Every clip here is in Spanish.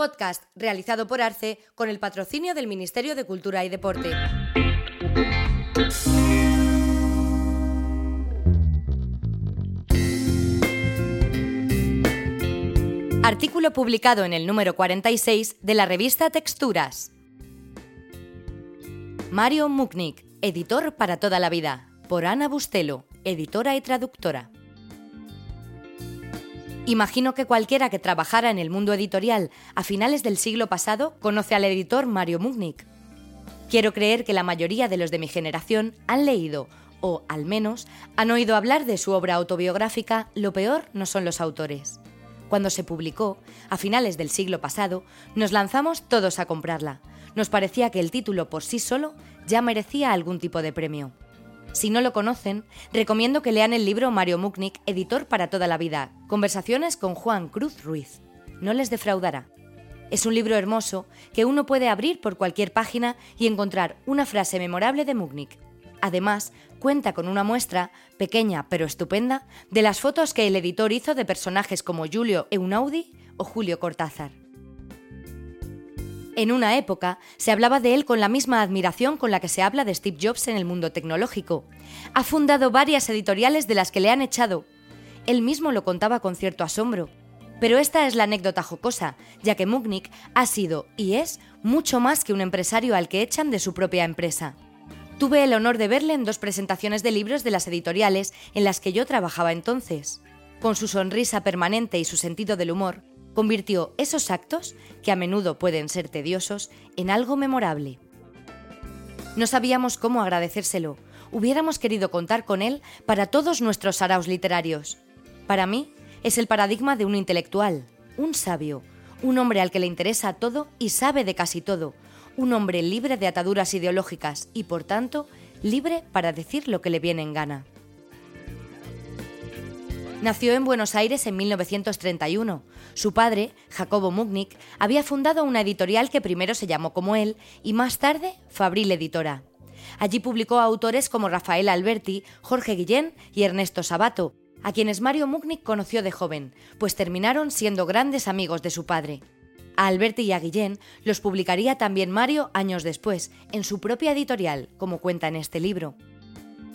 Podcast realizado por Arce con el patrocinio del Ministerio de Cultura y Deporte. Artículo publicado en el número 46 de la revista Texturas. Mario Muknik, editor para toda la vida, por Ana Bustelo, editora y traductora. Imagino que cualquiera que trabajara en el mundo editorial a finales del siglo pasado conoce al editor Mario Muknik. Quiero creer que la mayoría de los de mi generación han leído, o al menos han oído hablar de su obra autobiográfica Lo peor no son los autores. Cuando se publicó, a finales del siglo pasado, nos lanzamos todos a comprarla. Nos parecía que el título por sí solo ya merecía algún tipo de premio. Si no lo conocen, recomiendo que lean el libro Mario Muknik, editor para toda la vida, Conversaciones con Juan Cruz Ruiz. No les defraudará. Es un libro hermoso que uno puede abrir por cualquier página y encontrar una frase memorable de Muknik. Además, cuenta con una muestra, pequeña pero estupenda, de las fotos que el editor hizo de personajes como Julio Eunaudi o Julio Cortázar. En una época se hablaba de él con la misma admiración con la que se habla de Steve Jobs en el mundo tecnológico. Ha fundado varias editoriales de las que le han echado. Él mismo lo contaba con cierto asombro. Pero esta es la anécdota jocosa, ya que Mugnik ha sido y es mucho más que un empresario al que echan de su propia empresa. Tuve el honor de verle en dos presentaciones de libros de las editoriales en las que yo trabajaba entonces. Con su sonrisa permanente y su sentido del humor, convirtió esos actos, que a menudo pueden ser tediosos, en algo memorable. No sabíamos cómo agradecérselo. Hubiéramos querido contar con él para todos nuestros saraos literarios. Para mí, es el paradigma de un intelectual, un sabio, un hombre al que le interesa todo y sabe de casi todo, un hombre libre de ataduras ideológicas y, por tanto, libre para decir lo que le viene en gana. Nació en Buenos Aires en 1931. Su padre, Jacobo Mugnik, había fundado una editorial que primero se llamó como él y más tarde Fabril Editora. Allí publicó a autores como Rafael Alberti, Jorge Guillén y Ernesto Sabato, a quienes Mario Mugnik conoció de joven, pues terminaron siendo grandes amigos de su padre. A Alberti y a Guillén los publicaría también Mario años después, en su propia editorial, como cuenta en este libro.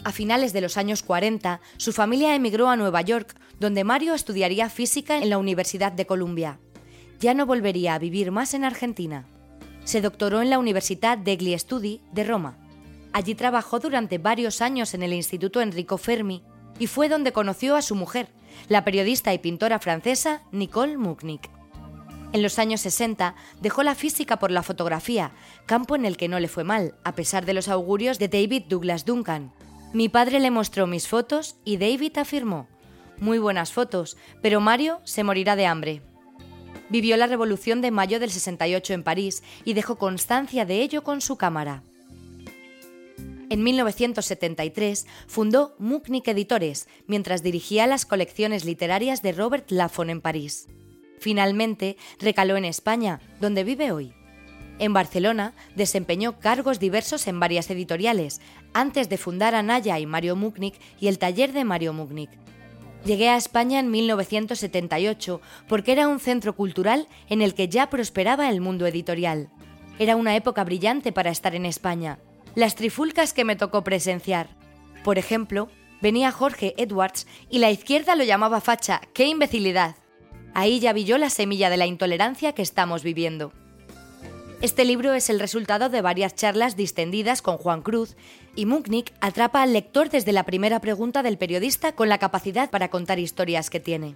A finales de los años 40, su familia emigró a Nueva York, donde Mario estudiaría física en la Universidad de Columbia. Ya no volvería a vivir más en Argentina. Se doctoró en la Universidad degli Studi de Roma. Allí trabajó durante varios años en el Instituto Enrico Fermi y fue donde conoció a su mujer, la periodista y pintora francesa Nicole Muknik. En los años 60 dejó la física por la fotografía, campo en el que no le fue mal, a pesar de los augurios de David Douglas Duncan. Mi padre le mostró mis fotos y David afirmó, muy buenas fotos, pero Mario se morirá de hambre. Vivió la Revolución de Mayo del 68 en París y dejó constancia de ello con su cámara. En 1973 fundó Muknik Editores mientras dirigía las colecciones literarias de Robert Laffont en París. Finalmente, recaló en España, donde vive hoy. En Barcelona desempeñó cargos diversos en varias editoriales, antes de fundar Anaya y Mario Muknik y el taller de Mario Muknik. Llegué a España en 1978 porque era un centro cultural en el que ya prosperaba el mundo editorial. Era una época brillante para estar en España. Las trifulcas que me tocó presenciar. Por ejemplo, venía Jorge Edwards y la izquierda lo llamaba facha. ¡Qué imbecilidad! Ahí ya vi yo la semilla de la intolerancia que estamos viviendo. Este libro es el resultado de varias charlas distendidas con Juan Cruz y Muknik atrapa al lector desde la primera pregunta del periodista con la capacidad para contar historias que tiene.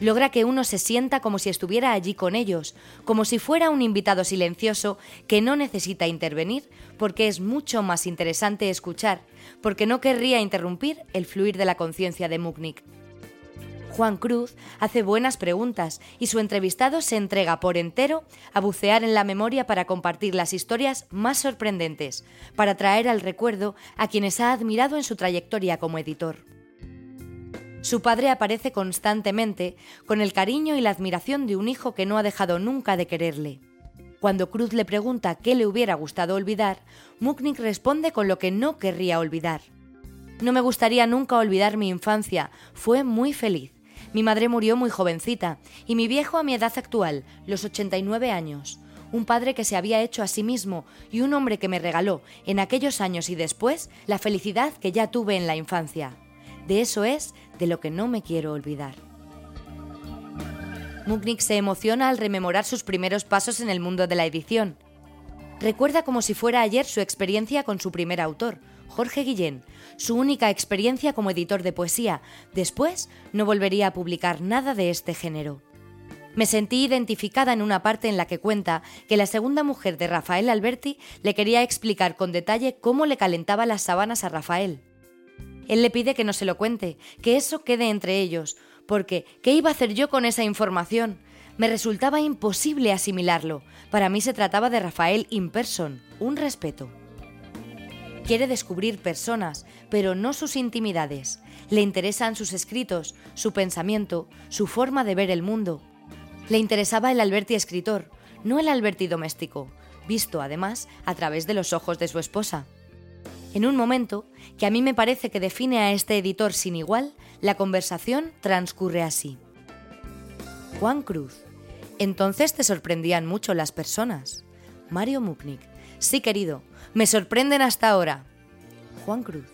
Logra que uno se sienta como si estuviera allí con ellos, como si fuera un invitado silencioso que no necesita intervenir porque es mucho más interesante escuchar, porque no querría interrumpir el fluir de la conciencia de Muknik. Juan Cruz hace buenas preguntas y su entrevistado se entrega por entero a bucear en la memoria para compartir las historias más sorprendentes, para traer al recuerdo a quienes ha admirado en su trayectoria como editor. Su padre aparece constantemente con el cariño y la admiración de un hijo que no ha dejado nunca de quererle. Cuando Cruz le pregunta qué le hubiera gustado olvidar, Muknik responde con lo que no querría olvidar. No me gustaría nunca olvidar mi infancia, fue muy feliz. Mi madre murió muy jovencita y mi viejo a mi edad actual, los 89 años. Un padre que se había hecho a sí mismo y un hombre que me regaló, en aquellos años y después, la felicidad que ya tuve en la infancia. De eso es de lo que no me quiero olvidar. Muknik se emociona al rememorar sus primeros pasos en el mundo de la edición. Recuerda como si fuera ayer su experiencia con su primer autor, Jorge Guillén, su única experiencia como editor de poesía. Después no volvería a publicar nada de este género. Me sentí identificada en una parte en la que cuenta que la segunda mujer de Rafael Alberti le quería explicar con detalle cómo le calentaba las sábanas a Rafael. Él le pide que no se lo cuente, que eso quede entre ellos, porque ¿qué iba a hacer yo con esa información? Me resultaba imposible asimilarlo. Para mí se trataba de Rafael in person, un respeto. Quiere descubrir personas, pero no sus intimidades. Le interesan sus escritos, su pensamiento, su forma de ver el mundo. Le interesaba el Alberti escritor, no el Alberti doméstico, visto además a través de los ojos de su esposa. En un momento, que a mí me parece que define a este editor sin igual, la conversación transcurre así. Juan Cruz. Entonces te sorprendían mucho las personas. Mario Muknik. Sí, querido, me sorprenden hasta ahora. Juan Cruz,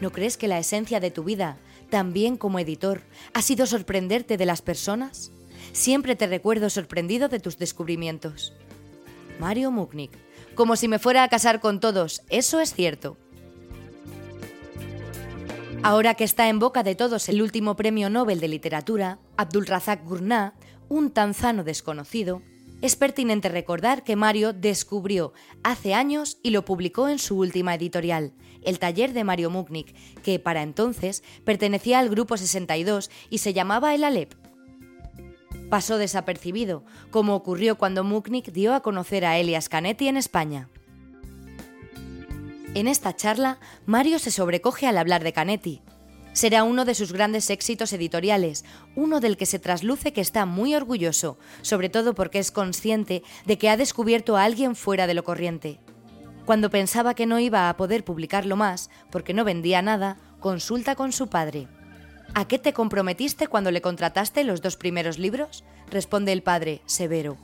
¿no crees que la esencia de tu vida, también como editor, ha sido sorprenderte de las personas? Siempre te recuerdo sorprendido de tus descubrimientos. Mario Muknik, como si me fuera a casar con todos, eso es cierto. Ahora que está en boca de todos el último premio Nobel de Literatura, Abdul Razak Gurnah, un tanzano desconocido, es pertinente recordar que Mario descubrió hace años y lo publicó en su última editorial, El Taller de Mario Muknik, que para entonces pertenecía al Grupo 62 y se llamaba El Alep. Pasó desapercibido, como ocurrió cuando Muknik dio a conocer a Elias Canetti en España. En esta charla, Mario se sobrecoge al hablar de Canetti, será uno de sus grandes éxitos editoriales, uno del que se trasluce que está muy orgulloso, sobre todo porque es consciente de que ha descubierto a alguien fuera de lo corriente. Cuando pensaba que no iba a poder publicarlo más, porque no vendía nada, consulta con su padre. ¿A qué te comprometiste cuando le contrataste los dos primeros libros? responde el padre, severo.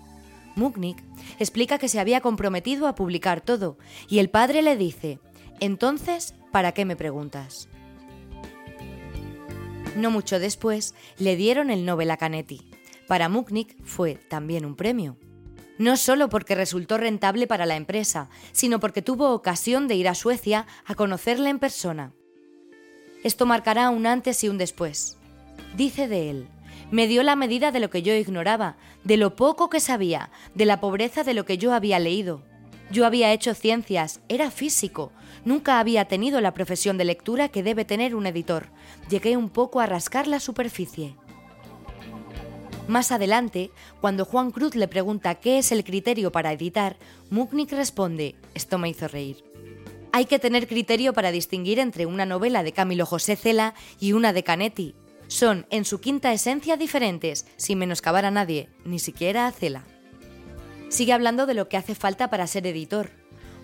Muknik explica que se había comprometido a publicar todo, y el padre le dice, entonces, ¿para qué me preguntas? No mucho después, le dieron el Nobel a Canetti. Para Muknik fue también un premio. No solo porque resultó rentable para la empresa, sino porque tuvo ocasión de ir a Suecia a conocerle en persona. Esto marcará un antes y un después. Dice de él, me dio la medida de lo que yo ignoraba, de lo poco que sabía, de la pobreza de lo que yo había leído. Yo había hecho ciencias, era físico, nunca había tenido la profesión de lectura que debe tener un editor. Llegué un poco a rascar la superficie. Más adelante, cuando Juan Cruz le pregunta qué es el criterio para editar, Muknik responde, esto me hizo reír. Hay que tener criterio para distinguir entre una novela de Camilo José Cela y una de Canetti. Son, en su quinta esencia, diferentes, sin menoscabar a nadie, ni siquiera a Cela. Sigue hablando de lo que hace falta para ser editor.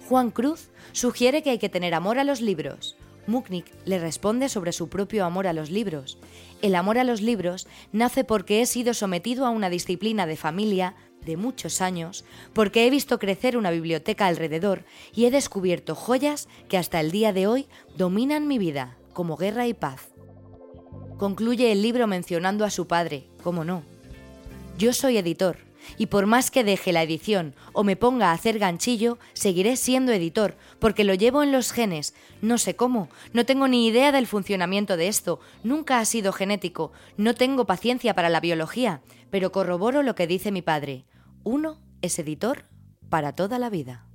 Juan Cruz sugiere que hay que tener amor a los libros. Muknik le responde sobre su propio amor a los libros. El amor a los libros nace porque he sido sometido a una disciplina de familia de muchos años, porque he visto crecer una biblioteca alrededor y he descubierto joyas que hasta el día de hoy dominan mi vida, como guerra y paz. Concluye el libro mencionando a su padre, cómo no. Yo soy editor, y por más que deje la edición o me ponga a hacer ganchillo, seguiré siendo editor, porque lo llevo en los genes. No sé cómo, no tengo ni idea del funcionamiento de esto, nunca ha sido genético, no tengo paciencia para la biología, pero corroboro lo que dice mi padre. Uno es editor para toda la vida.